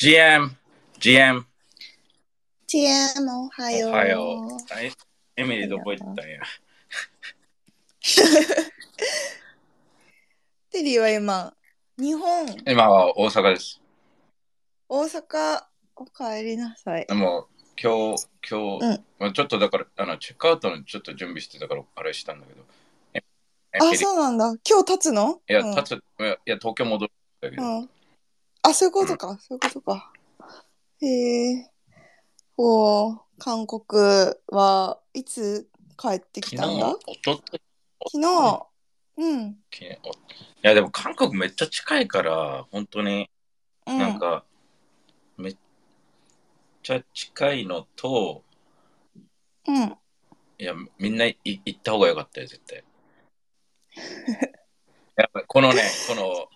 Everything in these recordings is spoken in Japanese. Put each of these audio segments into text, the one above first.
GM、GM、TM おはよう。おはよう。はいエミリーどこ行ったんや？テリーは今、日本、今は大阪です。大阪、お帰りなさい。でも今日、今日、うんまあ、ちょっとだからあのチェックアウトのちょっと準備してたからあれしたんだけど。あ、そうなんだ。今日立つの？いや、うん立つ、いや、いや東京戻るんだけど。うん。あ、そういうことか。そういうことか。へえ。こう、韓国はいつ帰ってきたんだ？おととい昨日。うん。昨日いや、でも韓国めっちゃ近いから、本当にうん。なんか、めっちゃ近いのと、うん。いや、みんない行った方がよかったよ、絶対。やっぱこのね、この、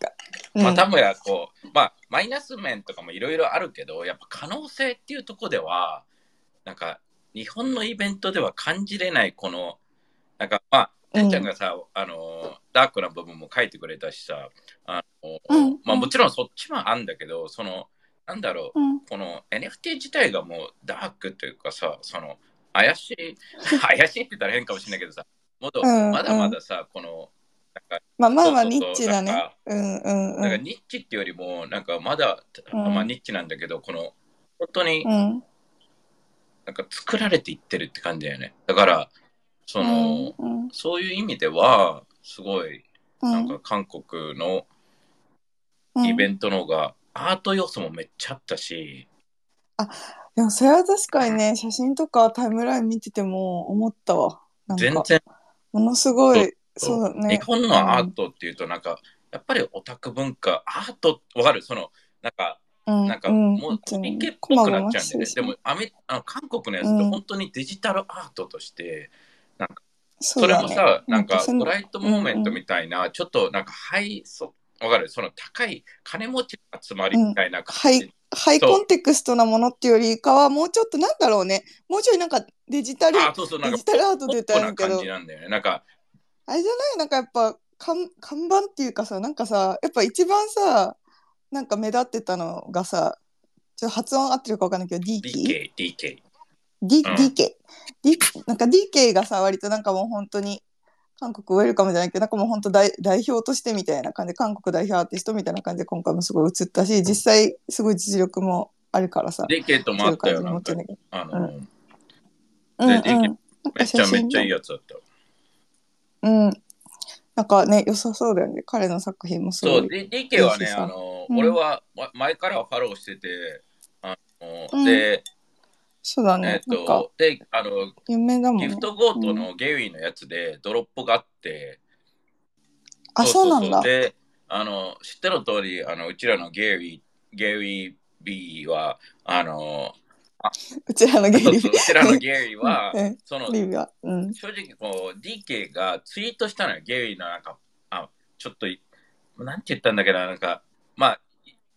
うん、またもやこう、まあ、マイナス面とかもいろいろあるけど、やっぱ可能性っていうところでは、なんか、日本のイベントでは感じれない、この、なんか、まあ、うん。てんちゃんがさ、あの、ダークな部分も書いてくれたしさ、あの、うん。まあ、もちろんそっちもあるんだけど、その、なんだろう、うん。この NFT 自体がもうダークというかさ、その怪しい、怪しいって言ったら変かもしれないけどさ、もっとうん。まだまださ、この、まあまあまあ、ニッチだね。うんうんなんかうん。ニッチっていうよりも、なんかまだ、うんまあニッチなんだけど、この、本当にうん。なんか作られていってるって感じだよね。だから、その、うんそういう意味では、すごい、うん、なんか韓国のうんイベントの方が、アート要素もめっちゃあったし、でもそれは確かにね、写真とかタイムライン見てても思ったわ。全然ものすごい、そそうね。日本のアートっていうとなんか、やっぱりオタク文化アートわかる？そのなんかうん、なんかうんもうコミケっぽくなっちゃうんでね、でもアメあの韓国のやつってうん。本当にデジタルアートとして、そそうれもさ、なんかブライトモーメントみたいな、ちょっとなんかハイそわかる？その高い金持ちの集まりみたいな感じ、はいハイコンテクストなものっていうよりかは、もうちょっとなんだろうね。もうちょいなんかデジタル、あそうそうなんかデジタルアートで言ったらあポップな感るけどじなんだよね。なんかあれじゃない？なんかやっぱ看看板っていうかさ、なんかさ、やっぱ一番さ、なんか目立ってたのがさ、ちょっと発音合ってるかわかんないけど、DK? DK D うん。DK、D、なんか DK がさ割となんかもう本当に韓国ウェルカムじゃないけどなんかもう本当代代表としてみたいな感じで韓国代表アーティストみたいな感じで今回もすごい映ったし実際すごい実力もあるからさ DK ともあったよなんか。あの、うん。めうんうん。で DK なんかっちゃめっちゃいいややつだったうん。なんかね良さそうだよね。彼の作品もすそう、ごい D- DK はね、あの、うん。俺はわ前からフォローしてて、あの、うん。で、そうだえっね、なんかと、で、あの、有名だもんね。ギフトゴートのゲイのやつでドロップがあって、あそうなんだ。で、あの、知っての通り、あの、うちらのゲイ、ゲイ B は、あの、うちらのゲイリそうそううちらのゲリビは。うん。正直こう DK がツイートしたのよゲイのなんかあちょっといなんて言ったんだけどなんかまあ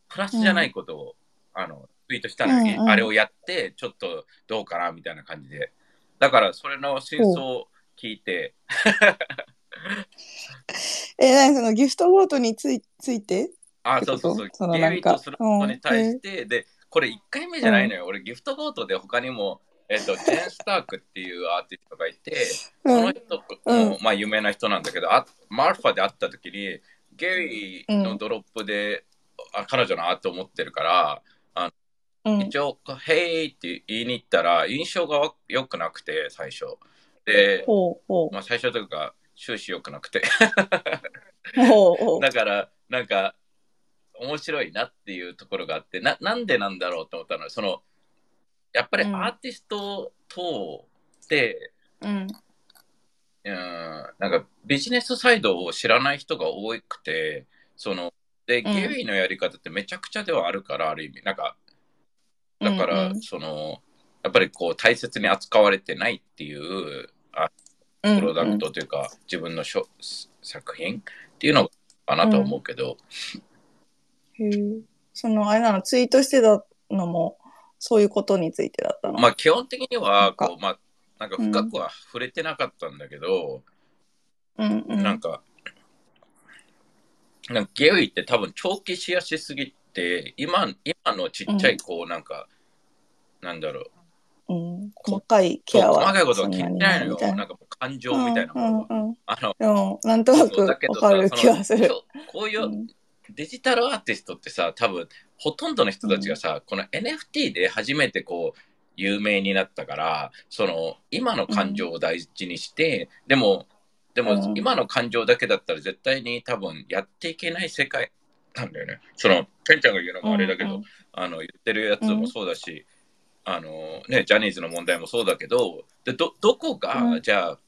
プラスじゃないことを、あのツイートしたのよ、うんうん。あれをやってちょっとどうかなみたいな感じで。だからそれの真相を聞いて。え何そのギフトゴートについついて？あそうそうそそうのなんか。ゲイとすることに対して、でこれ1回目じゃないのよ、俺ギフトゴートで他にもえっと、ジェン・スタークっていうアーティストがいて、うそのん人うん。も、まあ有名な人なんだけど、あマルファで会った時に、ゲイのドロップで、あ彼女のアートを持ってるから、うん。一応、ヘイって言いに行ったら、印象が良くなくて、最初。で、まあ最初というか、終始良くなくて。だから、なんか、面白いなっていうところがあって、ななんでなんだろうと思ったのは、その、やっぱりうん。アーティストとって、うん。うん、なんかビジネスサイドを知らない人が多くて、その、で、うん。ゲイのやり方ってめちゃくちゃではあるから、ある意味。なんか、だから、うんうん。その、やっぱりこう大切に扱われてないっていうあうんプロダクトというか、自分のしょ作品っていうのかなとは思うけど、へえそのあれなのツイートしてたのもそういうことについてだったの、まあ基本的になはこう、まあ、なんか深くは触れてなかったんだけど、うんうん。なんか、なんかゲイって多分長期シェアしすぎって今今のちっちゃい子なんか、なんだろう。うん、細かいケアは細かいことは気ににないのよ。なな。んかもう感情みたいなものは、うんうんうんあのでもなんとなくわかるさ気がする。こういううんデジタルアーティストってさ多分ほとんどの人たちがさ、この NFT で初めてこう有名になったからその今の感情を大事にして、でもでもうん。今の感情だけだったら絶対に多分やっていけない世界なんだよね。そのペンちゃんが言うのもあれだけど、うん。うん。あの言ってるやつもそうだし、あのね、ジャニーズの問題もそうだけどでどどこが、うん。じゃあ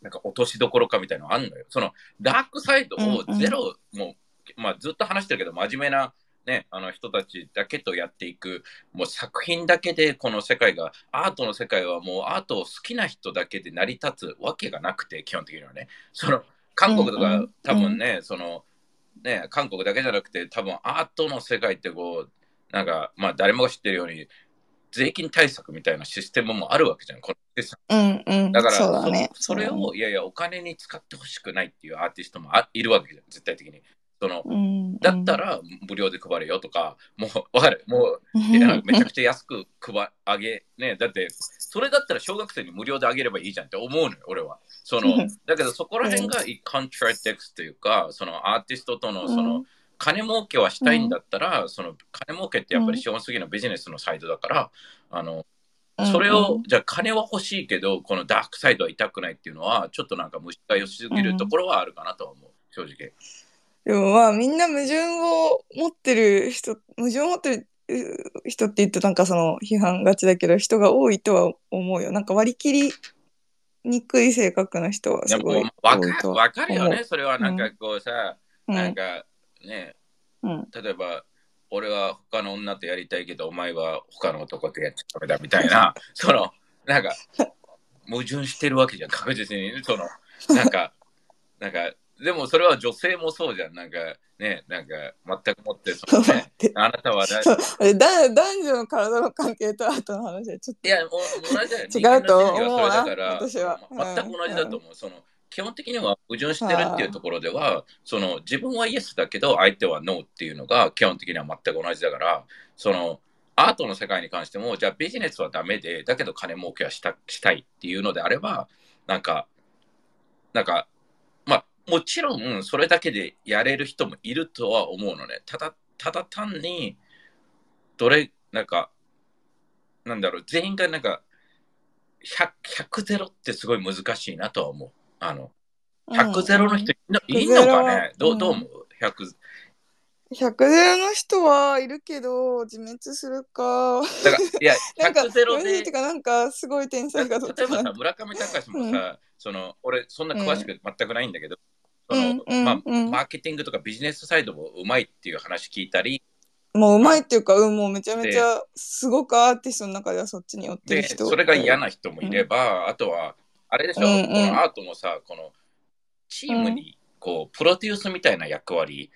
なんか落としどころかみたいなのあんのよ。そのダークサイドをゼロ、もう、まあ、ずっと話してるけど真面目な、ね、あの人たちだけとやっていくもう作品だけでこの世界がアートの世界はもうアートを好きな人だけで成り立つわけがなくて基本的にはね。その韓国とかうんうん多分ね、そのね韓国だけじゃなくて多分アートの世界ってこうなんかまあ誰もが知ってるように税金対策みたいなシステムもあるわけじゃんこのうんうん。だからそうだね。そそれをいやいやお金に使ってほしくないっていうアーティストもあいるわけじゃん絶対的にそのうん、だったら無料で配れよとかもうわかる。もうめちゃくちゃ安く配あげねだってそれだったら小学生に無料であげればいいじゃんって思うのよ俺は。そのうん。だけどそこら辺がコントラディクスというかそのアーティストとのその、うん金儲けはしたいんだったら、その金儲けってやっぱり資本主義のビジネスのサイドだから、あのそれを、じゃあ金は欲しいけど、このダークサイドは痛くないっていうのは、ちょっとなんか虫が良すぎるところはあるかなとは思う、正直。でもまあみんな矛盾を持ってる人矛盾を持ってるう人って言うとなんかその批判がちだけど人が多いとは思うよ。なんか割り切りにくい性格な人はいすごいやもうわ多いとはかわかるよ思ね、それはなんかこうさ、うなんかね、うん。例えば、俺は他の女とやりたいけど、お前は他の男とやっちゃダメだみたいな、その、なんか、矛盾してるわけじゃん、確実に。その、なんか、なんか、でもそれは女性もそうじゃん。なんか、ね、なんか、全くもって、そのね、あなたはだ、男女の体の関係とアートの話はちょっいや、同じだよ。違うと思うな人間の心理はそれだから私は全く同じだと思う。その基本的には矛盾してるっていうところでは、その自分はイエスだけど相手はノーっていうのが基本的には全く同じだから、そのアートの世界に関しても、じゃあビジネスはダメで、だけど金儲けはしたしたいっていうのであれば、なんか、なんか、まあ、もちろんそれだけでやれる人もいるとは思うのね。ただ、ただ単に、どれ、なんか、なんだろう、全員がなんか、100, 100ゼロってすごい難しいなとは思う。あの、と100ゼロの人いんの,、100いんのかゼロねどうう？んどう思う ?100。100ゼロの人はいるけど自滅するかだから、いや、なんか100ゼロでなんかすごい天才がどっちか例えばさ、村上隆もさ、その、俺、そんな詳しく全くないんだけど、そのマーケティングとかビジネスサイドもうまいっていう話聞いたり、もううまいっていうか、うん、もうめちゃめちゃすごくアーティストの中ではそっちに寄ってるで、人。それが嫌な人もいれば、あとは、あれでしょ、うんうん。このアートもさ、この、チームに、こう、プロデュースみたいな役割、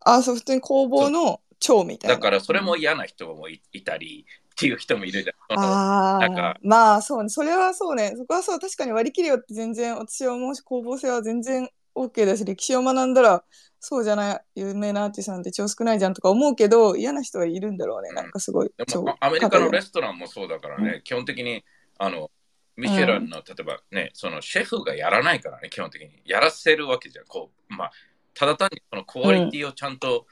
あ、そう、普通に工房の長みたいな。だからそれも嫌な人もいいたりっていう人もいるじゃん。あなんか。あ、まあそうね、それはそうね、そこはそう、確かに割り切りよって全然、私は思うし、工房性は全然 OK だし、歴史を学んだら、そうじゃない、有名なアーティストなんて超少ないじゃんとか思うけど、嫌な人はいるんだろうね、うんなんかすごい。で超もアメリカのレスストランもそうだからね、基本的にあのミシェランの、例えばね、そのシェフがやらないからね、基本的に。やらせるわけじゃん。こうまあ、ただ単にそのクオリティをちゃんと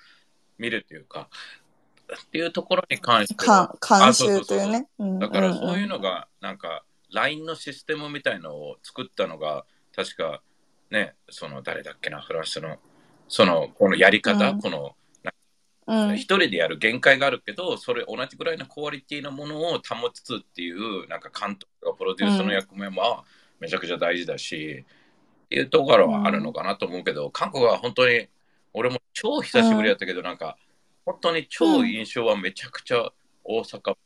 見るというか、っていうところに関しては監修というね。うんだからそういうの、のが、なんか、LINE のシステムみたいのを作ったのが、確か、ね、その誰だっけな、フランスの、その、このやり方、うん。この、うん。一人でやる限界があるけど、それ同じぐらいのクオリティのものを保ちつつっていう、なんか監督とかプロデュースの役目もめちゃくちゃ大事だし、っていうところはあるのかなと思うけど、韓国は本当に、俺も超久しぶりやったけど、なんか、本当に超印象はめちゃくちゃ大阪。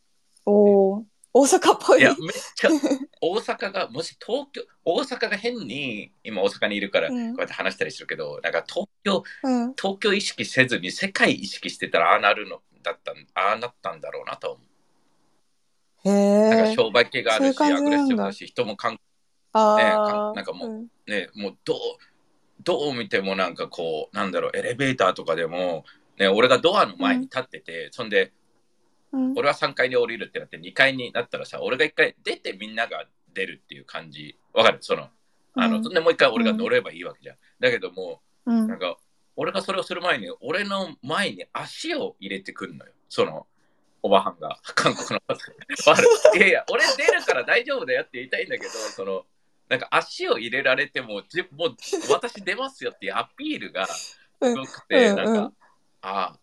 おー大阪っぽい。いや、めっちゃ、大阪が、もし東京、大阪が変に、今大阪にいるから、こうんうやって話したりするけど、なんか東京、うん、東京意識せずに世界意識してたら、ああなるのだったん、ああなったんだろうなと思へう。なんかえ。商売系があるし、アグレッシブだし、人もかん、あねあ、なんかもううんね、もうどう、どう見てもなんかこう、なんだろう、エレベーターとかでも、ね、俺がドアの前に立ってて、そんで、うん俺は3階に降りるってなって2階になったらさ、俺が1回出てみんなが出るっていう感じ。わかる？その、あの、うんそんでもう1回俺が乗ればいいわけじゃん。だけどもうなんか、俺がそれをする前に、俺の前に足を入れてくるのよ。その、おばはんが、韓国の。いやいや、俺出るから大丈夫だよって言いたいんだけど、その、なんか足を入れられても、じもう私出ますよっていうアピールがすごくて、うんうんなんか、あ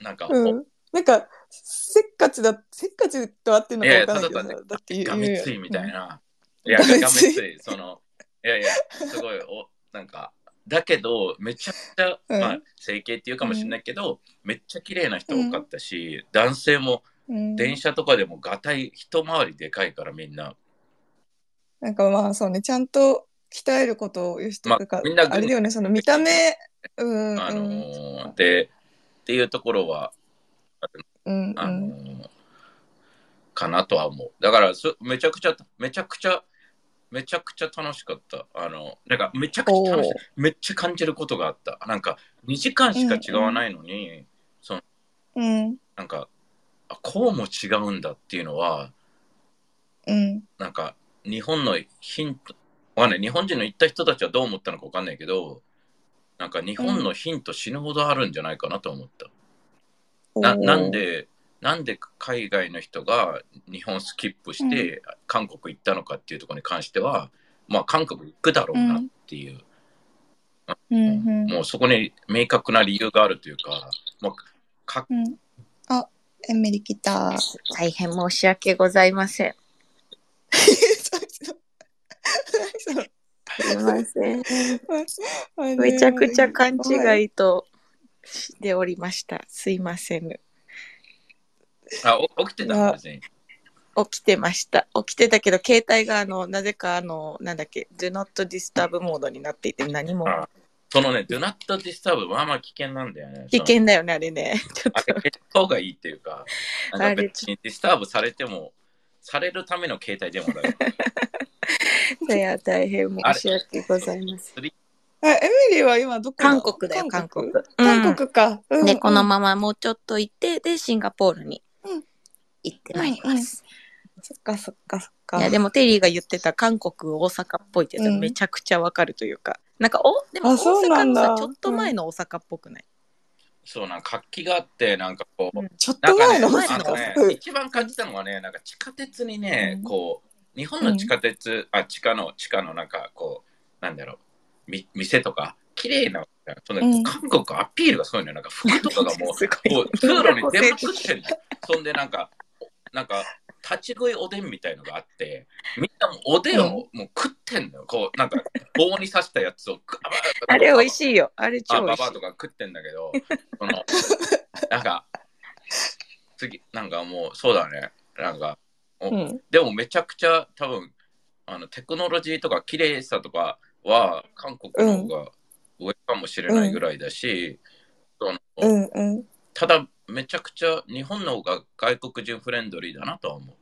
あ、なんか、うん。なんか、せっかちだ、せっかちと合ってるのかわかんないけどさ、ただめついみたい。な。いや、ががめめつい。その、いやいや、すごい、おなんか、だけど、めちゃくちゃ、うんまあ、整形っていうかもしれないけど、めっちゃ綺麗な人多かったし、男性もうん電車とかでもがたい、一回りでかいからみんな。なんかまあそうね、ちゃんと鍛えることをよしとくか、まあみんなあれだよね、その見た目、うん、あのうん、ーで、っていうところは、うん、うあのかなとは思う。だからそ、めちゃくちゃ、めちゃくちゃ、めちゃくちゃ楽しかった。あの、なんか、めちゃくちゃ楽しい。めっちゃ感じることがあった。なんか、2時間しか違わないのに、うん、なんか、あこうも違うんだっていうのは、うん、なんか、日本のヒント、わかんない。日本人の行った人たちはどう思ったのかわかんないけど、なんか日本のヒント死ぬほどあるんじゃないかなと思った。ななん、で、なんで海外の人が日本スキップして韓国行ったのかっていうところに関しては、まあ韓国行くだろうなっていう、うん、うん、もうそこに明確な理由があるというか、まあ、かうん。あ、エミリ来た。大変申し訳ございません。すいません。めちゃくちゃ勘違い。いとしておりました。すいません。あお起きてた？起きてました。起きてたけど、携帯があの、なぜかあの、なんだっけ、Do not disturb モードになっていて、何もあそのね、Do not disturb、まあまあ危険なんだよね。危険だよね、あれね。ちょっあれ、方がいいっていうか、なんか別にディスターブされても、されるための携帯電話だよ。と、いや、大変申し訳ございません。あエミリーは今どこ韓国だよ、韓国？韓国。か。うん。で、このままもうちょっと行って、で、シンガポールにうん。行ってまいります。そっかそっかそっか。いや、でもテリーが言ってた韓国、大阪っぽいってやつはうん。めちゃくちゃわかるというか、なんか、お、でもあ大そうなんだ。阪のさ、ちょっと前の大阪っぽくない、そうなん活気があって、なんかこう、うん。ちょっなんかねと前の前のあのねうん一番感じたのはね、なんか地下鉄にね、うんこう、日本の地下鉄、あ、地下の、地下のなんかこう、なんだろう、み店とか、綺麗な、そのうん韓国アピールがすごいね、なんか服とかがもう、こう通路に出まくってんの。そんでなんか、なんか、立ち食いおでんみたいのがあって、みんなもうおでんをもう食ってんのよ。こう、なんか棒に刺したやつを、あれ美味い。しいよ。あれ超あ、美味しいババアと。か食ってんだけど、その、なんか、次、なんかもう、そうだね。なんか、うん。でもめちゃくちゃ多分、あの、テクノロジーとか綺麗さとかは、韓国の方が上かもしれないぐらいだし、そのうんうん。ただ、めちゃくちゃ日本の方が外国人フレンドリーだなとは思う。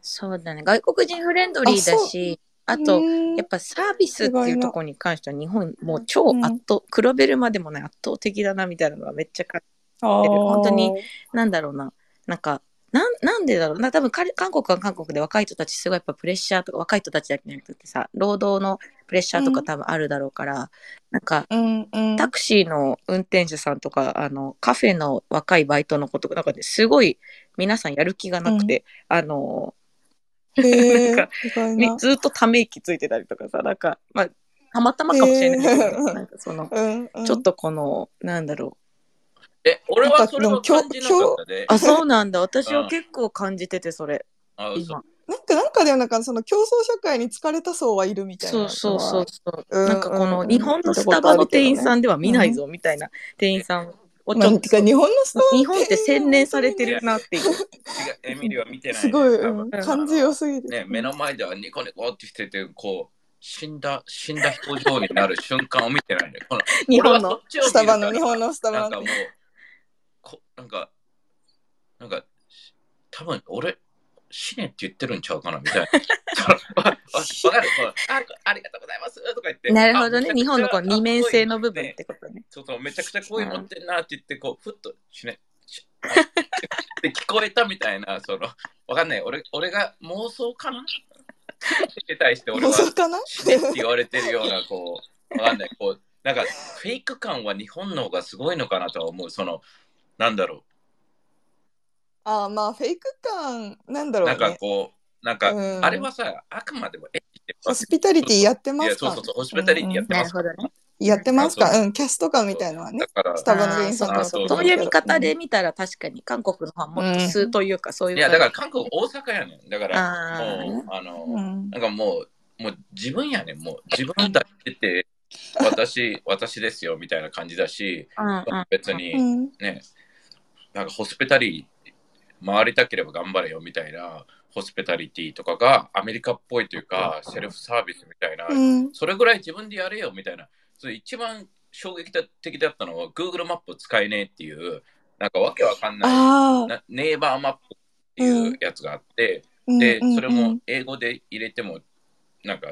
そうだね。外国人フレンドリーだし、あと、うんやっぱサービスっていうところに関しては日本もう超圧倒、比べるまでもない圧倒的だなみたいなのがめっちゃ感あー本当になんだろうな。なんか、なんなんでだろう？な。多分彼韓国は韓国で若い人たちすごいやっぱプレッシャーとか、若い人たちだけじゃなくてさ、労働のプレッシャーとか多分あるだろうから、なんか、うんうん。タクシーの運転手さんとか、あの、カフェの若いバイトの子とか、なんかね、すごい皆さんやる気がなくて、あの、へ なんかずっとため息ついてたりとかさ、なんか、まあ、たまたまかもしれないけど、なんかその、うんうん。ちょっとこの、なんだろえ、俺はそれは感じなかったでう。。あ、そうなんだ。私は結構感じてて、それ、あそう今。なんか、なんかでもなんかその競争社会に疲れた層はいるみたいなそう。そうそうそう。うんなんかこのうん日本のスタバの店員さんでは見ないぞみたいな店員さんをちまあ、ょっと日本のスタバ日本って洗練されてるなっていう。違うエミリーは見てない、ね。すごい、うん、感じ良すぎて。ね、目の前ではニコニコってしてて、こう、死んだ、死んだ表情になる瞬間を見てないね。この日本のスタバの、日本のスタバのなんかもう、こなんか、なんか、多分俺、死ねって言ってるんちゃうかなみたいな。わかるあありがとうございますとか言って。なるほどね。日本のこう二面性の部分ねってことね。そうそう、めちゃくちゃ声持ってんなって言って、こう、ふっと死ね。って聞こえたみたいな、その、わかんない。俺俺が妄想かな？に対して俺は死ねって言われてるような、こう、わかんない。こう、なんか、フェイク感は日本の方がすごいのかなとは思う。その、なんだろああ、まあ、フェイク感、なんだう。なんかろうね。こう、なんか、うんあれはさ、あくまでも、えホスピタリティやってますか？そうそうそう、ホスピタリティやってますから。なるほどね。やってますか？うん、キャスト感みたいのはねだ。からス、タバの店員さんとかあそうそういう見方で見たら確かに韓国の方はもっと素というかそういういや、だから韓国、大阪やねん。だから、もう、あの、うん。なんかもう、もう自分やねん。もう自分だけて、私、私ですよ、みたいな感じだし、うんうん別にうん。ね、なんかホスピタリ回りたければ頑張れよ、みたいな、ホスピタリティとかがアメリカっぽいというか、セルフサービスみたいな、うん。それぐらい自分でやれよ、みたいな。それ一番衝撃的だったのは、Google マップ使えねえっていう、なんかわけわかんない、ネイバーマップっていうやつがあって、うんで、うんそれも英語で入れても、なんか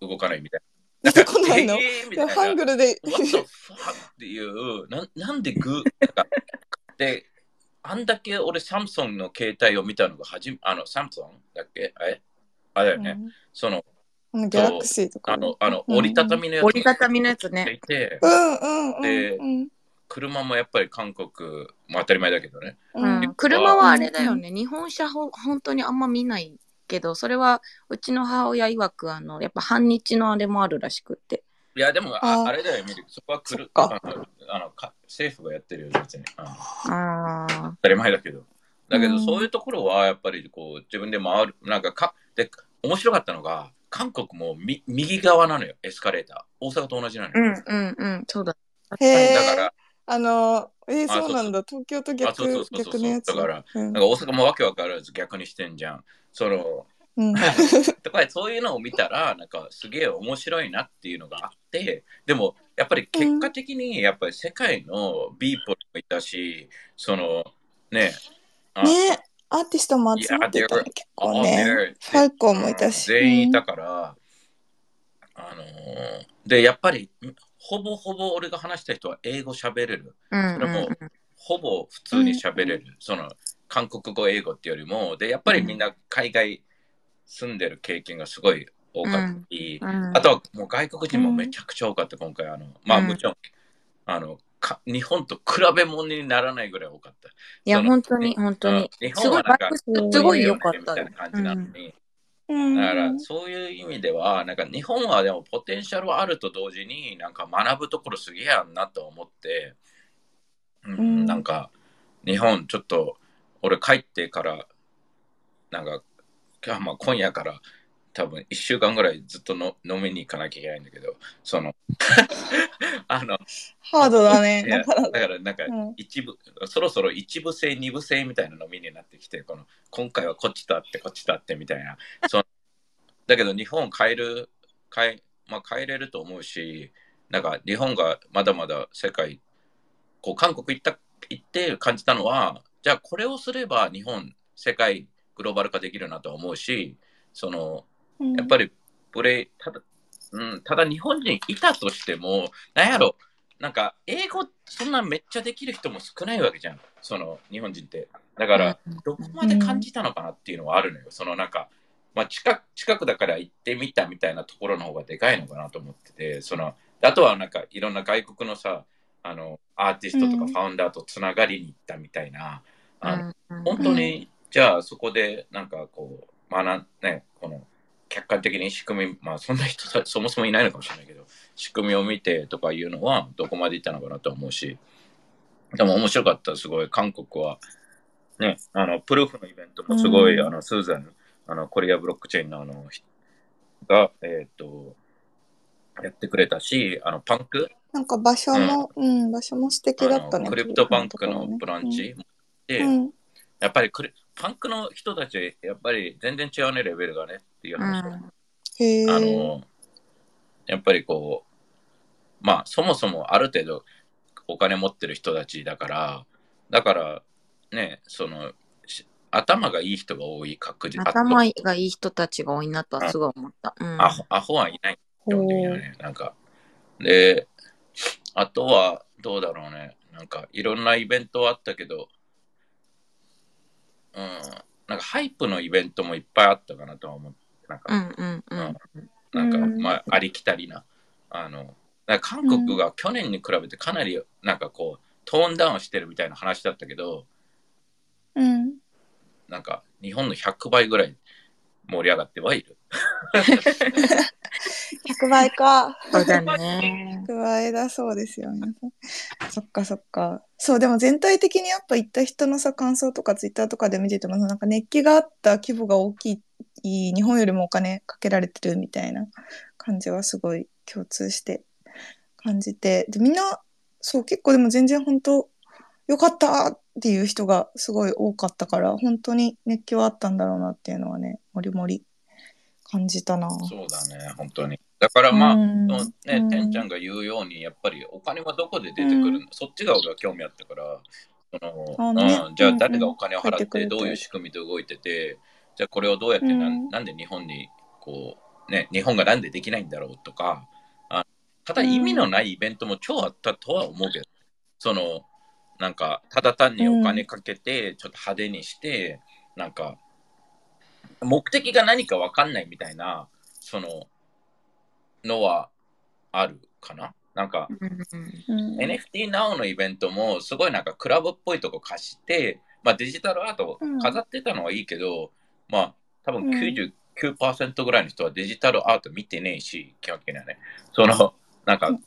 動かないみたい出てこないの？な。えーいな。ハングルで。What the fuck っていう、ななんでグー、なんかで、あんだけ俺サムソンの携帯を見たのが初め、あの、サムソンだっけ？あれ？あれだよね。その、うん。ギャラクシーとかね。あの、あのうん折りたたみのやつ折りたたみのやつね。いて、うんうんうんでうん。車もやっぱり韓国、まあ当たり前だけどね。うんうん、車はあれだよね、日本車ほ本当にあんま見ないけど、それはうちの母親曰く、あのやっぱ反日のあれもあるらしくって。いや、でも、あああれだよ、見る。そこは来るあのあのか政府がやってるよ、別に。うんあ当たり前だけど。だけど、うんそういうところはやっぱりこう自分で回る、なんかか、で、面白かったのが、韓国もみ右側なのよ、エスカレーター。大阪と同じなのうんよ。うんうん、そうだ。へえ。だから、あの、えー、あそうなんだ。東京とあ逆そうそうそうそう逆のやつ？だから、うんなんか大阪もわけわからず逆にしてんじゃん。その、うん。だからそういうのを見たら、なんかすげえ面白いなっていうのがあって、でもやっぱり結果的にやっぱり世界のビーポルもいたし、そのね、あねアーティストも集まってたね、結構ね。ファルコンもいたし。全員いたから、あのーで、やっぱり、ほぼほぼ俺が話した人は英語喋れる。うんそれも、ほぼ普通に喋れる。その、韓国語、英語っていうよりも、で、やっぱりみんな海外住んでる経験がすごい多かったり、うんあとはもう外国人もめちゃくちゃ多かった、今回。あの、まあうんもちろん、あの、か日本と比べ物にならないぐらい多かった。いや、本当に、本当に。うん日すご本はいなんか、すごい良かったよみたいな。感じなのに、うん。だからそういう意味では、なんか日本はでもポテンシャルはあると同時に、なんか学ぶところすげえやんなと思って、うんうんなんか日本ちょっと俺帰ってから、なんか今日まあ今夜から多分1週間ぐらいずっとの飲みに行かなきゃいけないんだけど、その、あの、ハードだね。だからなんかうん一部、そろそろ一部制二部制みたいな飲みになってきてこの今回はこっちとあってこっちとあってみたいなその だけど日本帰る帰,、まあ、帰れると思うしなんか日本がまだまだ世界こう韓国行った行って感じたのはじゃあこれをすれば日本世界グローバル化できるなと思うしそのうん。やっぱりブレただ、うん、ただ日本人いたとしても、なんやろ、なんか英語そんなめっちゃできる人も少ないわけじゃん、その日本人って。だから、どこまで感じたのかなっていうのはあるのよ。そのなんか、まあ近く、近くだから行ってみたみたいなところの方がでかいのかなと思ってて、その、あとはなんかいろんな外国のさ、あの、アーティストとかうん。ファウンダーとつながりに行ったみたいな、あのうん。本当に、じゃあそこでなんかこう、学んね、この客観的に仕組み、まあそんな人さそもそもいないのかもしれないけど、仕組みを見てとかいうのはどこまでいったのかなと思うし、でも面白かった、すごい。韓国は、ね、あの、プルーフのイベントもすごい、うんあの、スーザン、あの、コリアブロックチェーンのあの、人が、えっ、と、やってくれたし、あの、パンク、なんか場所も、うん、場所も素敵だったね。クリプトパンクのブランチで、うん。やっぱりクリプトパンクの人たち、やっぱり全然違うね、レベルがねっていう話を、うん。あの、やっぱりこう、まあ、そもそもある程度お金持ってる人たちだから、だから、ね、その、し頭がいい人が多い確実。頭がいい人たちが多いなとはすごい思った。うん。アホアホはいない。ね。なんか。で、あとは、どうだろうね。なんか、いろんなイベントはあったけど、うん。なんか、ハイプのイベントもいっぱいあったかなとは思って。なんか、うんうんうん。なんか、うんまあ、ありきたりな。あの、なんか韓国が去年に比べてかなり、なんかこう、トーンダウンしてるみたいな話だったけど、うん。なんか、日本の100倍ぐらい盛り上がってはいる。100倍か。そうだね。100倍だそうですよ、皆さん。そっかそっか。そう、でも全体的にやっぱ行った人のさ、感想とかツイッターとかで見てても、なんか熱気があった規模が大きい、日本よりもお金かけられてるみたいな感じはすごい共通して感じて。で、みんな、そう、結構でも全然本当、よかったっていう人がすごい多かったから、本当に熱気はあったんだろうなっていうのはね、もりもり感じたな。そうだね、本当に。だからまあ、ね、うん。てんちゃんが言うように、やっぱりお金はどこで出てくるの、そっちが俺は興味あったから、そのあね。うん、じゃあうん誰がお金を払って、どういう仕組みで動いてて、じゃあこれをどうやってなん、うん。なんで日本に、こう、ね、日本がなんでできないんだろうとか、あただうん意味のないイベントも超あったとは思うけど、その、なんか、ただ単にお金かけて、ちょっと派手にして、なんか、目的が何か分かんないみたいな、その、のはあるかな？なんか、うん。うん NFT Now のイベントもすごいなんかクラブっぽいとこ貸して、まあデジタルアートうん。飾ってたのはいいけど、まあ多分うん。99%ぐらいの人はデジタルアート見てねえし、基本的にはね。その、なんか、うん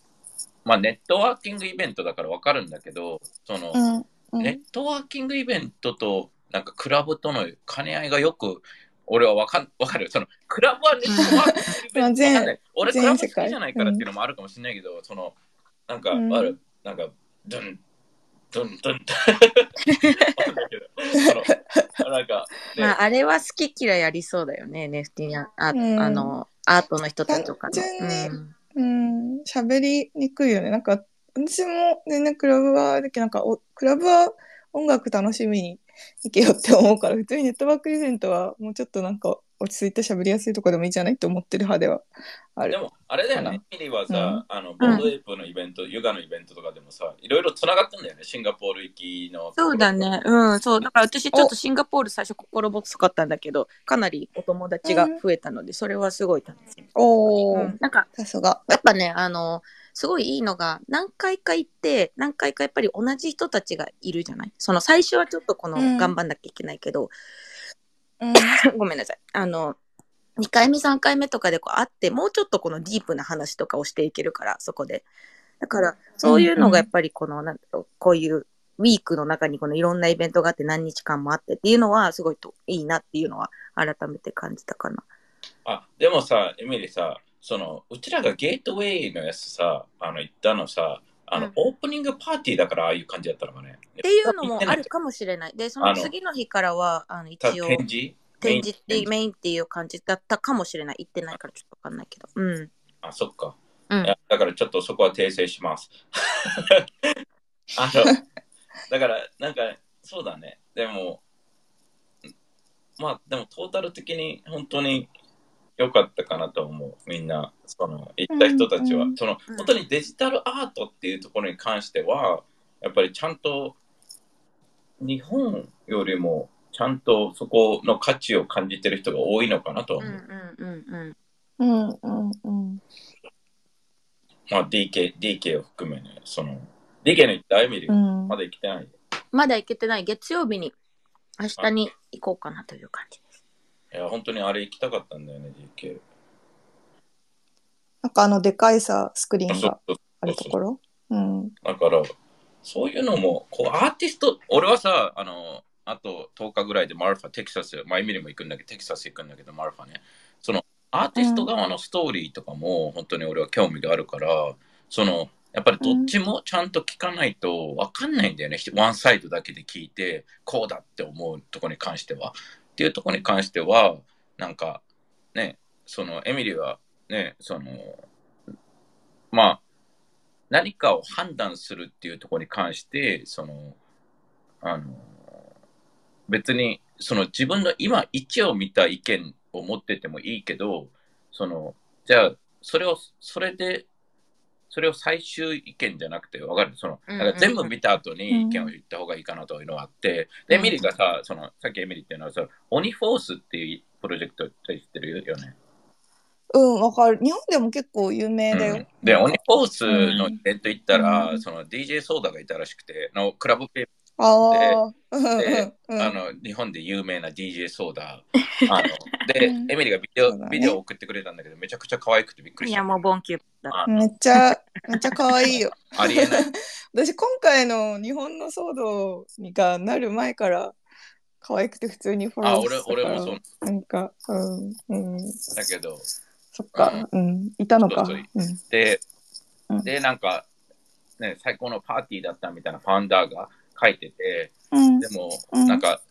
まあネットワーキングイベントだからわかるんだけど、その、うんうん。ネットワーキングイベントとなんかクラブとの兼ね合いがよく俺はわかんわかる。そのクラブはネットワーキングイベントまあ俺クラブ好きじゃないからっていうのもあるかもしれないけど、そのなんか、うん。あるなんかドンドンドン。んまあ、あれは好き嫌いありそうだよね、NFT やあ,、うん。あの、アートの人たちとかの。単純にうんうん、喋りにくいよね。なんか、私も全然クラブは、だけなんかお、クラブは音楽楽しみに行けよって思うから、普通にネットワークイベントはもうちょっとなんか落ち着いた喋りやすいとこでもいいじゃない？って思ってる派では。ある。でも、あれだよかね、ミリーはさ、うん。あの、ボードエイプのイベント、ヨガのイベントとかでもさ、いろいろ繋がったんだよね、シンガポール行きの。そうだね。うん、そう。だから私ちょっとシンガポール最初心細かったんだけど、かなりお友達が増えたので、それはすごい楽しみ。おー、うん、なんか、さすが。やっぱね、あの、すごいいいのが、何回か行って、何回かやっぱり同じ人たちがいるじゃない？その最初はちょっとこの、うん。頑張んなきゃいけないけど、うん、ごめんなさい。あの、2回目、3回目とかでこう会って、もうちょっとこのディープな話とかをしていけるから、そこで。だから、そういうのがやっぱりこの、なんだろう、こういうウィークの中にこのいろんなイベントがあって何日間もあってっていうのは、すごいといいなっていうのは改めて感じたかな。あ、でもさ、エミリーさ、その、うちらがゲートウェイのやつさ、あの、行ったのさ、あの、うんオープニングパーティーだからああいう感じだったのかね。っていうのもあるかもしれない。で、その次の日からは、あの、一た応、展示？展示ってメインメインっていう感じだったかもしれない。行ってないからちょっとわかんないけど。うん。あ、そっか。うんいやだからちょっとそこは訂正します。あの、だから、なんか、そうだね。でも、まあ、でもトータル的に本当に良かったかなと思う。みんな、その、行った人たちは。うんうんその、うん本当にデジタルアートっていうところに関しては、やっぱりちゃんと、日本よりも、ちゃんとそこの価値を感じてる人が多いのかなとはうん思う。うんうんうん。うん。まあ、DK、DK を含めね、その、DK の行ったエミリー、うんまだ行ってない。まだ行けてない月曜日に明日に行こうかなという感じです。いや、本当にあれ行きたかったんだよね、DK。なんかあのでかいさ、スクリーンがあるところ？うん。だから、そういうのも、こう、アーティスト、俺はさ、あの、あと10日ぐらいでマルファ、テキサス、まあ、エミリーも行くんだけど、テキサス行くんだけど、マルファね。その、アーティスト側のストーリーとかも、本当に俺は興味があるから、その、やっぱりどっちもちゃんと聞かないと分かんないんだよね。ワンサイドだけで聞いて、こうだって思うところに関しては。っていうところに関しては、なんか、ね、その、エミリーは、ね、その、まあ、何かを判断するっていうところに関して、その、あの、別にその自分の今一を見た意見を持っててもいいけど、そのじゃあそれをそれでそれを最終意見じゃなくて、わかる？その、うんうんなんか全部見た後に意見を言った方がいいかなというのがあって、で、エミリーがさ、その、さっきエミリーっていうのは、その、オニフォースっていうプロジェクトって知ってるよね。うん、わかる。日本でも結構有名だよ。うん。で、オニフォースのイベント行ったら、うん。その DJ ソーダがいたらしくて、のクラブペーああ、うんうんでうん。あの日本で有名な DJ ソーダ。あので、うん。エミリーがビデオ,、ビデオを送ってくれたんだけど、めちゃくちゃ可愛くてびっくりした。いや、もうボンキュッだ。あめっちゃ、めっちゃ可愛いよ。ありえない。私、今回の日本の騒動がなる前から、可愛くて普通にフォロあ、ーして俺たから。俺もそう。なんか、うん、うん、だけど、そっか、うん、いたのか。そうで、うん。で、なんか、ね、最高のパーティーだったみたいなファウンダーが書いてて、うんでも、うんなんか、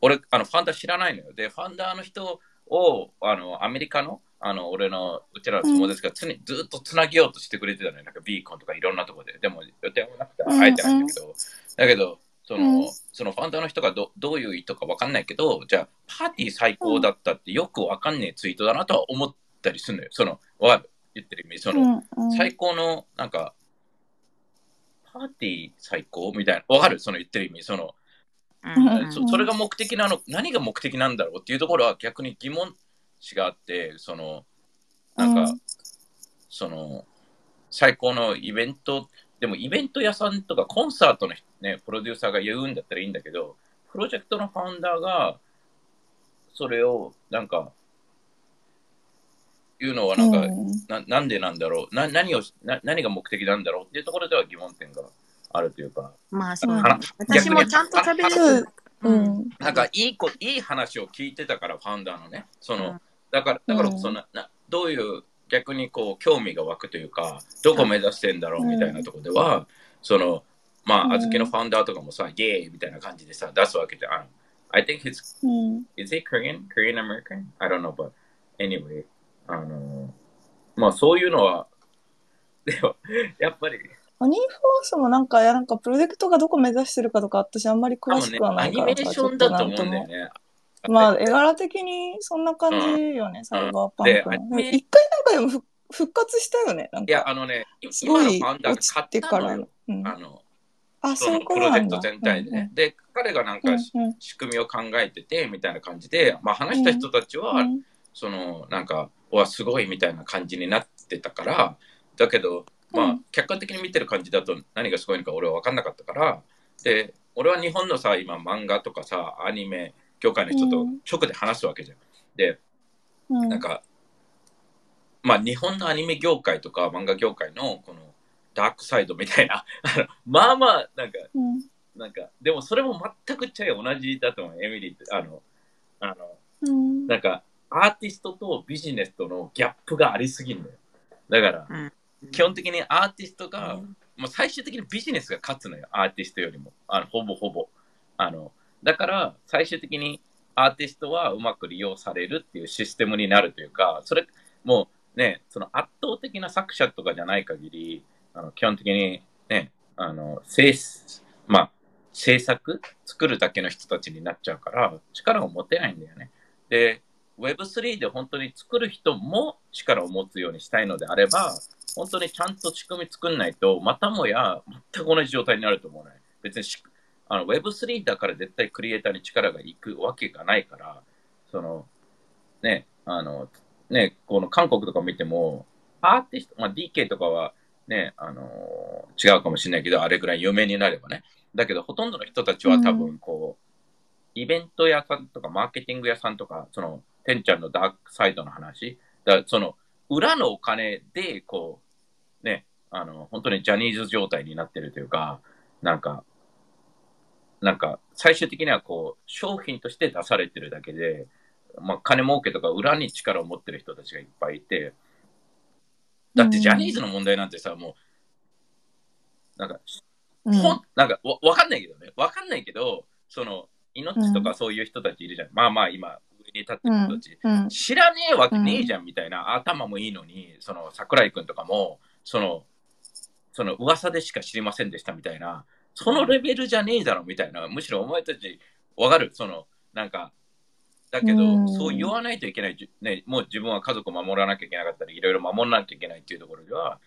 俺、あの、ファウンダー知らないのよ。で、ファウンダーの人を、あの、アメリカの、あの、俺の、うちらの友達が常にずっとつなげようとしてくれてたのよ。なんか、ビーコンとかいろんなとこで。でも、予定もなくて会えてないんだけど、だけど、その、うんそのファウンダーの人がどどういう意図かわかんないけど、じゃあ、パーティー最高だったってよくわかんねえツイートだなとは思ったりするのよ。その、わ言ってる意味。その、最高の、なんか、パーティー最高？みたいな。わかる？その言ってる意味。その、うん。そそれが目的なの、何が目的なんだろうっていうところは逆に疑問視があって、その、なんか、うん。その、最高のイベント、でもイベント屋さんとかコンサートの、ね、プロデューサーが言うんだったらいいんだけど、プロジェクトのファウンダーが、それを、なんか、言うのはなんか、うんななんでなんだろう？な何をな、何が目的なんだろう？っていうところでは疑問点があるというか、まあそう。私もちゃんと喋れそうる。ううん。んなんかいいこいい話を聞いてたから、ファウンダーのね、その、うんだから、だからうんそのな、どういう逆にこう興味が湧くというか、どこ目指してんだろう？みたいなところでは、その、まうんあ、あずきのファウンダーとかもさ、イエーイみたいな感じでさ、出すわけじゃん。I think he's うん、Is he Korean? Korean American? I don't know, but anyway. あの、まあそういうのは、でも、やっぱり、アニーフォースもなんか、いやなんかプロジェクトがどこ目指してるかとか、私あんまり詳しくは、なアいからニメーションだと思うんだよね。まあ、絵柄的にそんな感じよね、サイバーパンク一回なんかでもふ復活したよね、いや、か。あのね、すごい買ってからの。。うん、あの、あ、そそういうこのプロジェクト。全体でね。で、彼がなんかうんうん仕組みを考えてて、みたいな感じで、まあ話した人たちは、うんその、なんか、うわ、すごいみたいな感じになってたから、だけど、まあうん、客観的に見てる感じだと何がすごいのか俺は分かんなかったから、で、俺は日本のさ、今漫画とかさ、アニメ業界の人とうん直で話すわけじゃん。で、うんなんか、まあ日本のアニメ業界とか漫画業界のこのダークサイドみたいな、まあまあ、なんか、うんなんか、でもそれも全くちゃい同じだと思う、エミリーって。あの、あの、うんなんか、アーティストとビジネスとのギャップがありすぎるのよ。だから、うん基本的にアーティストが、うんまあ、最終的にビジネスが勝つのよ、アーティストよりも。あのほぼほぼ。あの、だから、最終的にアーティストはうまく利用されるっていうシステムになるというか、それ、もうね、その圧倒的な作者とかじゃない限り、あの基本的にね、あの、制、まあ、制作、作るだけの人たちになっちゃうから、力を持てないんだよね。で、Web3 で本当に作る人も力を持つようにしたいのであれば、本当にちゃんと仕組み作んないと、またもや全く同じ状態になると思うね。別にしあの Web3 だから絶対クリエイターに力がいくわけがないから、その、ね、あの、ね、この韓国とか見ても、アーティスト、まあ、DK とかはね、あの違うかもしれないけど、あれぐらい有名になればね。だけど、ほとんどの人たちは多分、こう、イベント屋さんとか、マーケティング屋さんとか、その、てんちゃんのダークサイドの話、だその、裏のお金で、こう、ね、あの、本当にジャニーズ状態になってるというか、なんか、なんか、最終的にはこう、商品として出されてるだけで、まあ、金儲けとか裏に力を持ってる人たちがいっぱいいて、だってジャニーズの問題なんてさ、もう、なんか、うんほんなんかわ、わかんないけどね。わかんないけど、その、命とかそういう人たちいるじゃん。まあまあ、今、上に立ってる人たち。うん知らねえわけねえじゃんみたいな、頭もいいのに、その桜井君とかも、その、その噂でしか知りませんでしたみたいな、そのレベルじゃねえだろみたいな、むしろお前たち、わかる？その、なんか、だけど、うんそう言わないといけない、じね、もう自分は家族を守らなきゃいけなかったり、いろいろ守らなきゃいけないっていうところでは、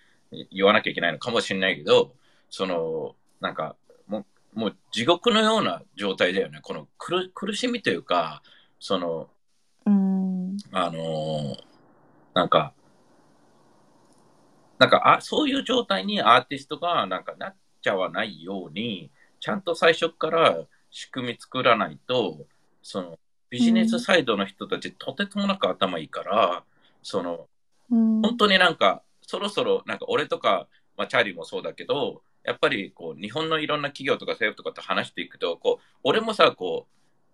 言わなきゃいけないのかもしれないけど、その、なんか、もう、もう地獄のような状態だよね。この苦苦しみというか、その、うん。あのーなんか、なんかあ、そういう状態にアーティストがなんかなっちゃわないように、ちゃんと最初から仕組み作らないと、そのビジネスサイドの人たち、とてつもなく頭いいから、その、うん。本当になんか、そろそろ、なんか俺とか、まあ、チャーリーもそうだけど、やっぱりこう日本のいろんな企業とか政府とかと話していくと、こう俺もさ、こう、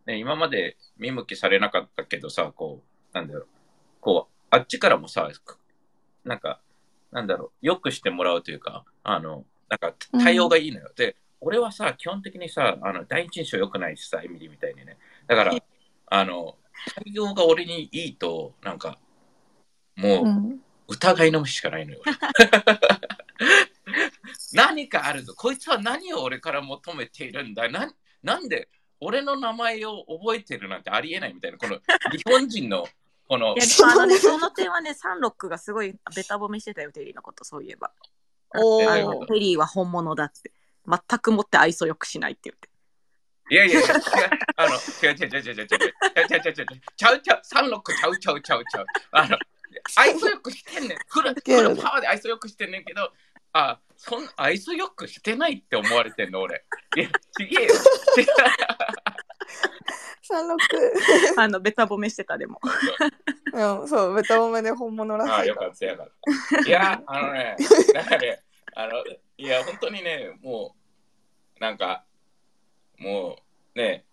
ね、今まで見向きされなかったけどさ、こう、なんだろう、こう、あっちからもさ、くなんか、なんだろう、よくしてもらうというか、あの、なんか対応がいいのよ。で、俺はさ、基本的にさ、あの第一印象良くないしさ、エミリーみたいにね。だから、あの、対応が俺にいいと、なんか、もう、うん。疑いの目しかないのよ。何かあるぞ。こいつは何を俺から求めているんだななんで俺の名前を覚えてるなんてありえないみたいな、この日本人のこのいや、でもあのね、その点はね、サンロックがすごいベタ褒めしてたよ、テリーのこと、そういえば。おーあの、テリーは本物だって。全くもって愛想よくしないって言って。いやいやいや、違う、あの、違う違う違う違う違う違う違う違う違う違う、サンロックちゃうちゃうちゃうちゃう。あの、愛想よくしてんねん。フル、フルパワーで愛想よくしてんねんけど、あ、そん愛想よくしてないって思われてんの、俺。いや、ちげえよ。違うサンロック。あの、ベタ褒めしてた、でも。うん、そう、ベタ褒めで本物らああ、しいかよからった、よかった。いや、あのね、なんかね、あの、いや、本当にね、もう、なんか、もう、ね、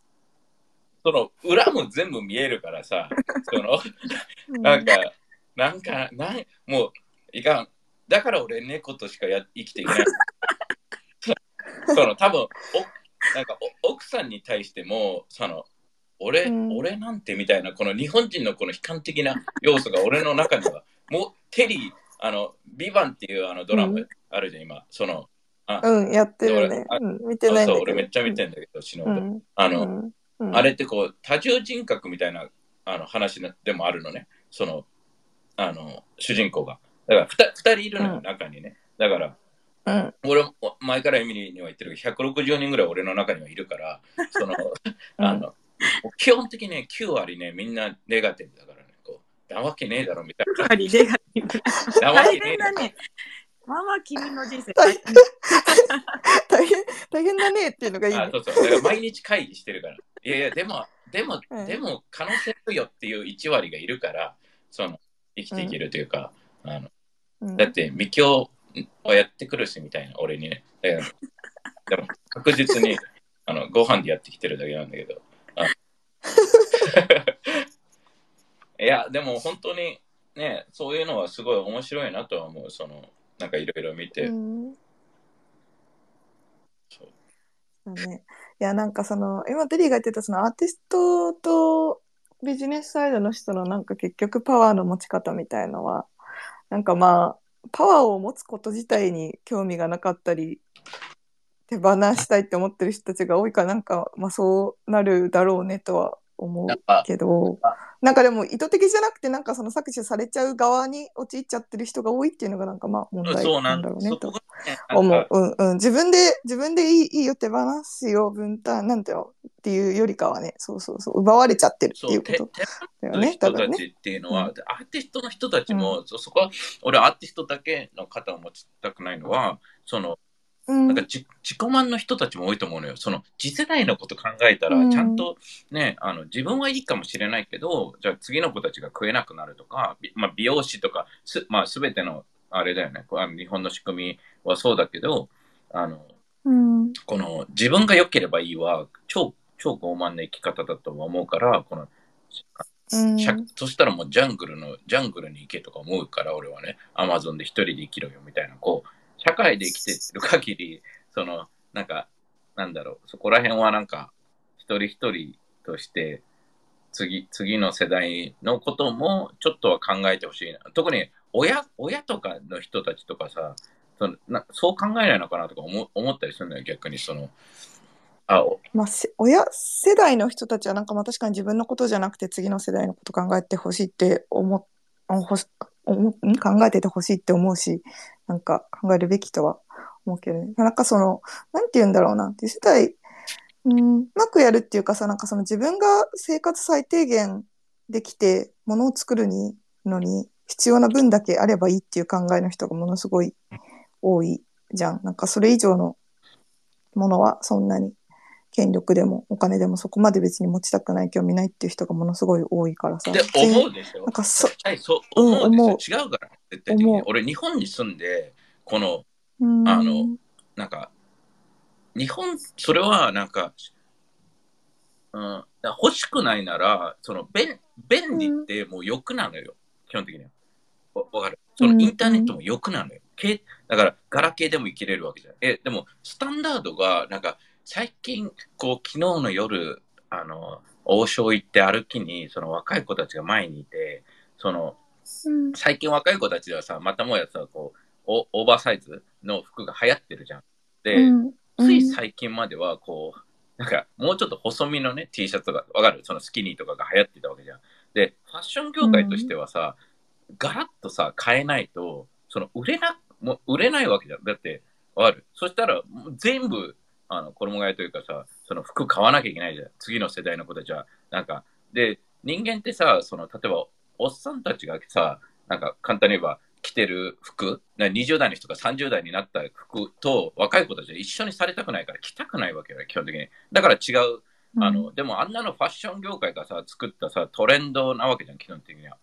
その裏も全部見えるからさ、その、なんか、なんか、なんもう、いかん。だから俺、猫としかや生きていけない。その、多分おなんかお奥さんに対しても、その、俺、うん俺なんてみたいな、この日本人のこの悲観的な要素が俺の中には、もう、テリー、あの、ビバンっていうあのドラマうんあるじゃん、今。その、うん、やってるね。あうん、見てそうそう、ないんだけど。俺めっちゃ見てんだけど、死ぬほど。うん。あの、うん。うんあれってこう多重人格みたいなあの話なでもあるのね。そのあの主人公が。だからふた二人いるのよ、うん中にね。だからうん。俺も前からエミリーには言ってるけど160人ぐらい俺の中にはいるから、その あの基本的にね9割ねみんなネガティブだからね。こうなわけねえだろみたいやはりネガティブ。な。なわ大けねえだろ。変だね。まあまあ君の人生大大変大変、大変だねっていうのがいいね。あそうそう。だから毎日会議してるから。いやいや、でも、でも、うんでも、可能性あるよっていう1割がいるから、その、生きていけるというか、あの、うんだって、未教はやってくるし、みたいな、俺にね。でも、確実に、あの、ご飯でやってきてるだけなんだけど。あ いや、でも、本当に、ね、そういうのはすごい面白いなとは思う。その、なんかいろいろ見て。うんそうね。いや、なんかその、今テリーが言ってたそのアーティストとビジネスサイドの人のなんか結局パワーの持ち方みたいのは、なんかまあ、パワーを持つこと自体に興味がなかったり、手放したいって思ってる人たちが多いから、なんか、まあそうなるだろうねとは思うけど、なんかでも意図的じゃなくて、なんかその搾取されちゃう側に陥っちゃってる人が多いっていうのがなんかまあ問題そうななんんだろうねと思かう。うんうん。自分で、自分でいいいいよ、手放すよ、分担、なんていうのっていうよりかはね、そうそうそう、奪われちゃってるっていうことだよね、の人た。ちっていうのは、でアーティストの人たちも、そそこは俺アーティストだけの肩を持ちたくないのはそのうんなんかじ自己満の人たちも多いと思うのよ。その次世代のこと考えたら、うん。ちゃんとねあの自分はいいかもしれないけどじゃあ次の子たちが食えなくなるとか、びまあ、美容師とかす、まあ、全てのあれだよね。こうあの日本の仕組みはそうだけどあのうん。この自分が良ければいいは超超傲慢な生き方だと思うからこのうん。そしたらもうジャングルの、ジャングルに行けとか思うから、俺はね、アマゾンで一人で生きろよみたいな、こう、社会で生きてる限り、その、なんか、なんだろう、そこら辺はなんか、一人一人として、次、次の世代のこともちょっとは考えてほしいな。特に親、親とかの人たちとかさ、そのなそう考えないのかなとか思思ったりするんだよ、逆にその、あ、まあ、せ親世代の人たちはなんかまあ確かに自分のことじゃなくて次の世代のこと考えてほしいって思あほ考えててほしいって思うしなんか考えるべきとは思うけどね。なんかそのなんて言うんだろうな。次世代うんうまくやるっていうかさなんかその自分が生活最低限できてものを作るにのに必要な分だけあればいいっていう考えの人がものすごい多いじゃん。なんかそれ以上のものはそんなに権力でもお金でもそこまで別に持ちたくない興味ないっていう人がものすごい多いからさ思うでしょ？なんかそはい、そううん思うで思すよ。違うから、絶対的に。俺、日本に住んで、この、うんあのなんか、日本、それはなんか、うん、欲しくないなら、その便便利ってもう欲なのよ、基本的には。わわかる？そのインターネットも欲なのよ。けだから、ガラケーでも生きれるわけじゃん。え、でも、スタンダードが、なんか、最近、こう、昨日の夜、あの、王将行って歩きに、その若い子たちが前にいて、その、うん最近若い子たちはさ、またもやさ、こう、オオーバーサイズの服が流行ってるじゃん。で、うんつい最近までは、こう、なんか、もうちょっと細身のね、T シャツとか、わかる？そのスキニーとかが流行ってたわけじゃん。で、ファッション業界としてはさ、ガラッとさ、変えないと、その、売れな、もう売れないわけじゃん。だって、わかる？そしたら、全部、あの、衣替えというかさ、その服買わなきゃいけないじゃん。次の世代の子たちは。なんか、で、人間ってさ、その、例えば、おっさんたちがさ、なんか、簡単に言えば、着てる服、な20代の人が30代になった服と若い子たちは一緒にされたくないから着たくないわけよ、基本的に。だから違う。あの、でもあんなのファッション業界がさ、作ったさ、トレンドなわけじゃん、基本的には。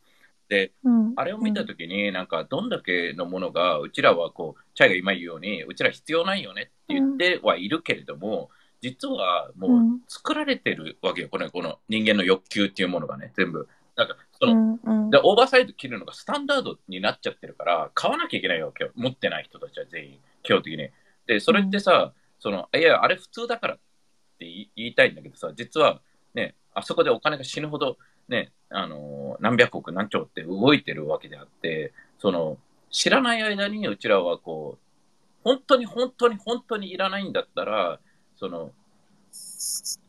で、うんあれを見たときに、なんか、どんだけのものが、うちらはこう、チャイが今言うように、うちら必要ないよねって言ってはいるけれども、実はもううん作られてるわけよ、このこの人間の欲求っていうものがね、全部。なんか、その、うんうんで、オーバーサイズ着るのがスタンダードになっちゃってるから、買わなきゃいけないわけよ。持ってない人たちは全員、基本的に。で、それってさ、その、いや、あれ普通だからって言い言いたいんだけどさ、実はね、あそこでお金が死ぬほど、ね、あのー何百億何兆って動いてるわけであって、その、知らない間にうちらはこう、本当に本当に本当にいらないんだったら、その、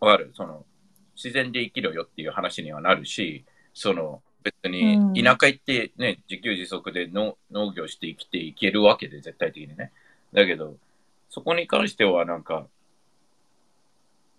わかる？その、自然で生きろよっていう話にはなるし、その、別うんに田舎行ってね、自給自足で農農業して生きていけるわけで、絶対的にね。だけど、そこに関してはなんか、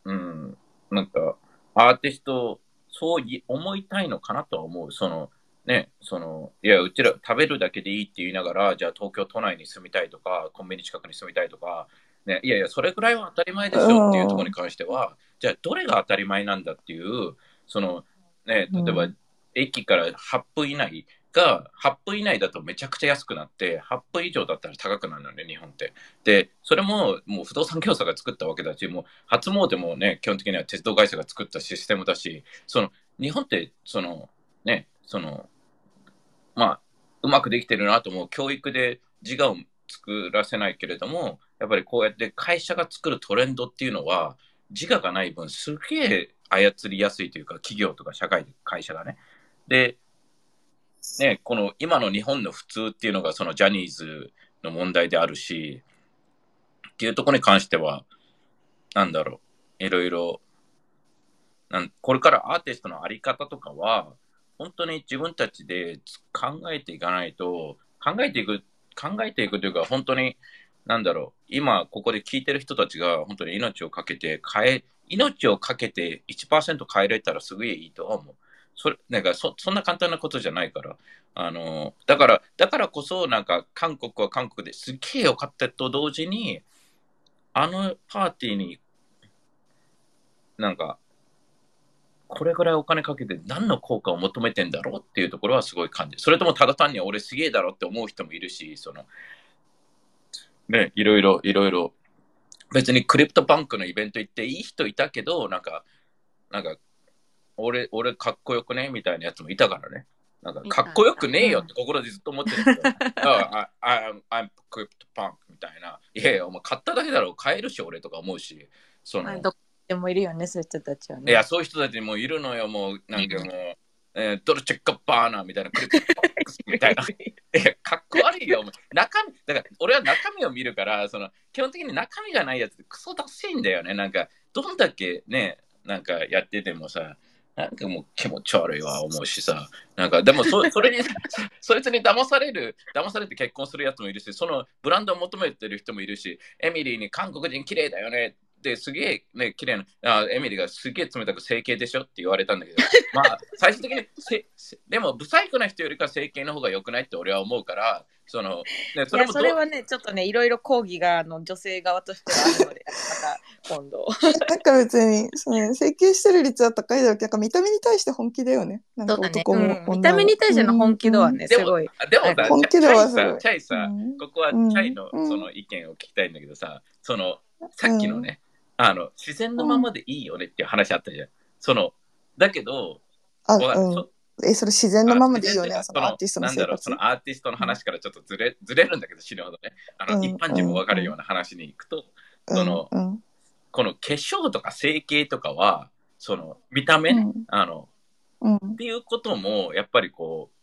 うん、なんか、アーティスト、そうい思いたいのかなとは思う。その、ね、その、いや、うちら食べるだけでいいって言いながら、じゃあ東京都内に住みたいとか、コンビニ近くに住みたいとか、ね、いやいや、それぐらいは当たり前でしょっていうところに関しては、じゃあどれが当たり前なんだっていう、その、ね、例えば、う駅から8分以内が、8分以内だとめちゃくちゃ安くなって、8分以上だったら高くなるのね、日本って。で、それももう不動産業者が作ったわけだし、もう初詣もね、基本的には鉄道会社が作ったシステムだし、その、日本って、その、ね、その、まあ、うまくできてるなと思う。教育で自我を作らせないけれども、やっぱりこうやって会社が作るトレンドっていうのは、自我がない分、すげえ操りやすいというか、企業とか社会、会社がね。で、ね、この今の日本の普通っていうのが、そのジャニーズの問題であるし、っていうところに関しては、なんだろう、いろいろ、なんこれからアーティストのあり方とかは、本当に自分たちで考えていかないと、考えていく、考えていくというか、本当に、なんだろう、今ここで聞いてる人たちが本当に命をかけて変え、命をかけて1%変えれたらすごいいいと思う。それ、なんかそ、そんな簡単なことじゃないから。あの、だから、だからこそ、なんか、韓国は韓国ですっげえ良かったと同時に、あのパーティーに、なんか、これぐらいお金かけて何の効果を求めてんだろうっていうところはすごい感じ。それともただ単に俺すげえだろって思う人もいるし、その、ね、いろいろ、いろいろ、別にクリプトバンクのイベント行っていい人いたけど、なんか、なんか、俺、俺かっこよくね？みたいなやつもいたからね。なんか、かっこよくねえよって心でずっと思ってるけど、ああ、I'm, I'm crypto punk みたいな。いやいや、お前買っただけだろ、買えるし俺とか思うし、その、どこでもいるよね、そういう人たちはね。いや、そういう人たちもいるのよ、もう、なんかもう、えードルチェッカバーナーみたいな、クリプトバックスみたいな。いや、かっこ悪いよ、お前中身、だから、俺は中身を見るから、その、基本的に中身がないやつってクソダセいんだよね。なんか、どんだけね、なんかやっててもさ、なんかもう気持ち悪いわ思うしさ、なんかでもそ それに、そいつに騙される、騙されて結婚するやつもいるし、そのブランドを求めてる人もいるし、エミリーに韓国人綺麗だよね。ってすげえね、綺麗なあ、エミリーがすげえ冷たく整形でしょって言われたんだけど、まあ最終的にせせ、でもブサイクな人よりか整形の方が良くないって俺は思うから、その、ね、そいやれそれはね、ちょっとね、いろいろ抗議があの女性側としてはあるので、また今度。なんか別に、その整形してる率は高いだろうけど、なんか見た目に対して本気だよね。なんか。男も、うん見た目に対しての本気度はね、ですもごい。あでもさ、本気度はすごいチャイさ、チャイさ、うんここはチャイのうんその意見を聞きたいんだけどさ、そのさっきのね、あの自然のままでいいよねっていう話あったじゃん。そのだけど、あ、うんそ。え、それ自然のままでいいよね、あそのアーティストのなんだろうそ。のアーティストの話からちょっとずれずれるんだけど、死ぬほどね。あの、うん一般人もわかるような話に行くと、うんそのうんこの化粧とか整形とかは、その見た目あの、うんっていうことも、やっぱりこう、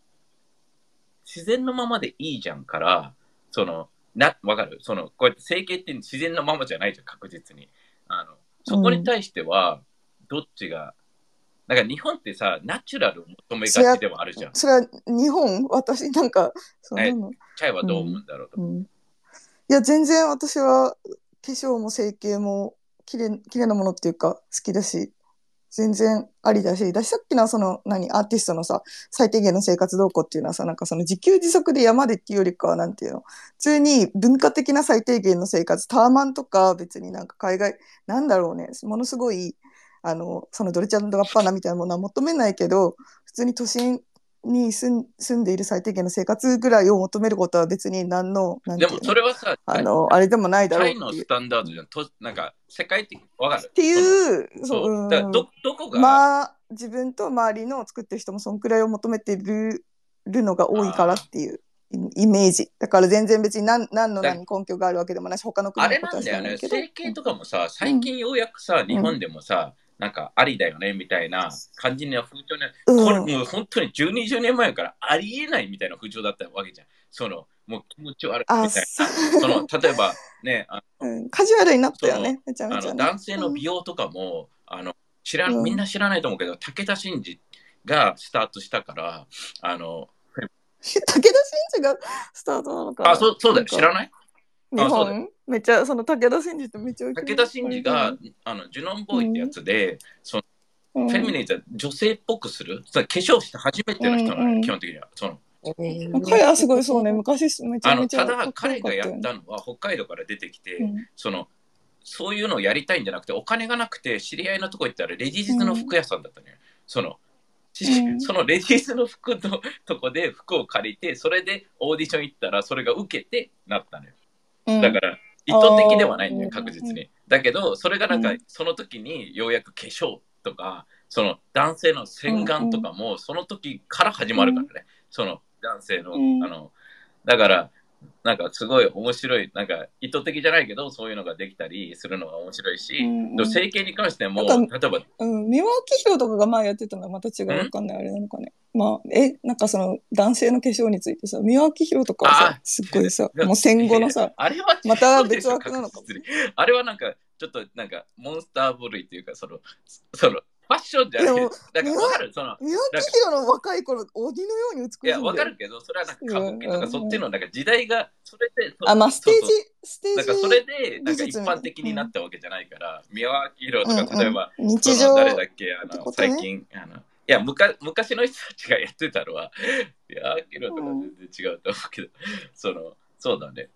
自然のままでいいじゃんから、その、な、わかる？その、こうやって整形って自然のままじゃないじゃん、確実に。あの、そこに対しては、どっちが、なんか日本ってさ、ナチュラルを求めがちではあるじゃん。それは日本私なんか、その。チャイはどう思うんだろうと。うん。いや、全然私は化粧も整形も綺麗、綺麗なものっていうか好きだし、全然ありだし、だしさっきのその、何、アーティストのさ、最低限の生活動向っていうのはさ、なんかその自給自足で山でっていうよりかは、なんていうの、普通に文化的な最低限の生活、タワマンとか別になんか海外、なんだろうね、ものすごい、あの、そのドルチャンドガッパーナみたいなものは求めないけど、普通に都心に住ん住んでいる最低限の生活ぐらいを求めることは別に何の、なんてでもそれはさ、あの、あれでもないだろうっていう。のスタンダードじゃん。となんか、世界的、わかるっていう、そそうう、だど、どこが、まあ、自分と周りの作ってる人もそんくらいを求めてるるのが多いからっていうイイメージ。だから全然別に何何の何に根拠があるわけでもないし、他の国あれのことは知なんだよね、らないけど。整形とかもさ、最近ようやくさ、日本でもさ、なんかありだよねみたいな感じの風潮ね、うん。これもう本当に10、20年前からありえないみたいな風潮だったわけじゃん。その、もう気持ち悪いあみたいそな。その、例えばね、あうん、カジュアルになったよね、めちゃめちゃ、ね。あの男性の美容とかも、あの知らうん。みんな知らないと思うけど、武田真治がスタートしたから、あの、武田真治がスタートなのかな？あ、そうそうだよ、知らいない？日あそうだ本めっちゃ、その武田真治ってめっちゃ武田真治が、あのジュノンボーイってやつで、そのうん、フェミニズは女性っぽくする、化粧して初めての人なのよ、基本的には。その彼はすごいそうね、昔めちあのゃめちゃただかっこよ彼がやったのは北海道から出てきて、うん。そのそういうのをやりたいんじゃなくてお金がなくて知り合いのとこ行ったらレディースの服屋さんだったのよ。そのそのレディースの服のとこで服を借りてそれでオーディション行ったらそれが受けてなったのよ。うん。だから意図的ではないんだよ確実に。だけどそれがなんかうんその時にようやく化粧とかその男性の洗顔とかもその時から始まるからね。その男性のうんあのだからなんかすごい面白いなんか意図的じゃないけどそういうのができたりするのが面白いし、うんうん。整形に関しても例えばうん、三輪明宏とかが前やってたのはまた違うわかんないあれなのかね。まあ、え、なんかその男性の化粧についてさ、三輪明宏とかはあさ、すっごいさ、もう戦後のさ、あれはまた別枠なのかあれはなんかちょっとなんかモンスター部類っていうかそのそのファッションじゃない。でもなんかわかる。その三輪明宏の若い頃、鬼のように美しい。いやわかるけどそれはなんか歌舞伎とうんかそっちのなんか時代がそれでそあ、まあ、ステージそうそう、ステージ。なんかそれでなんか一般的になったわけじゃないから、宮脇宏うんうんとか例えば、日常その誰だっけあの、ね。最近あのいや昔昔の人たちがやってたのは宮脇宏とか全然違うと思うけど、そのそうだね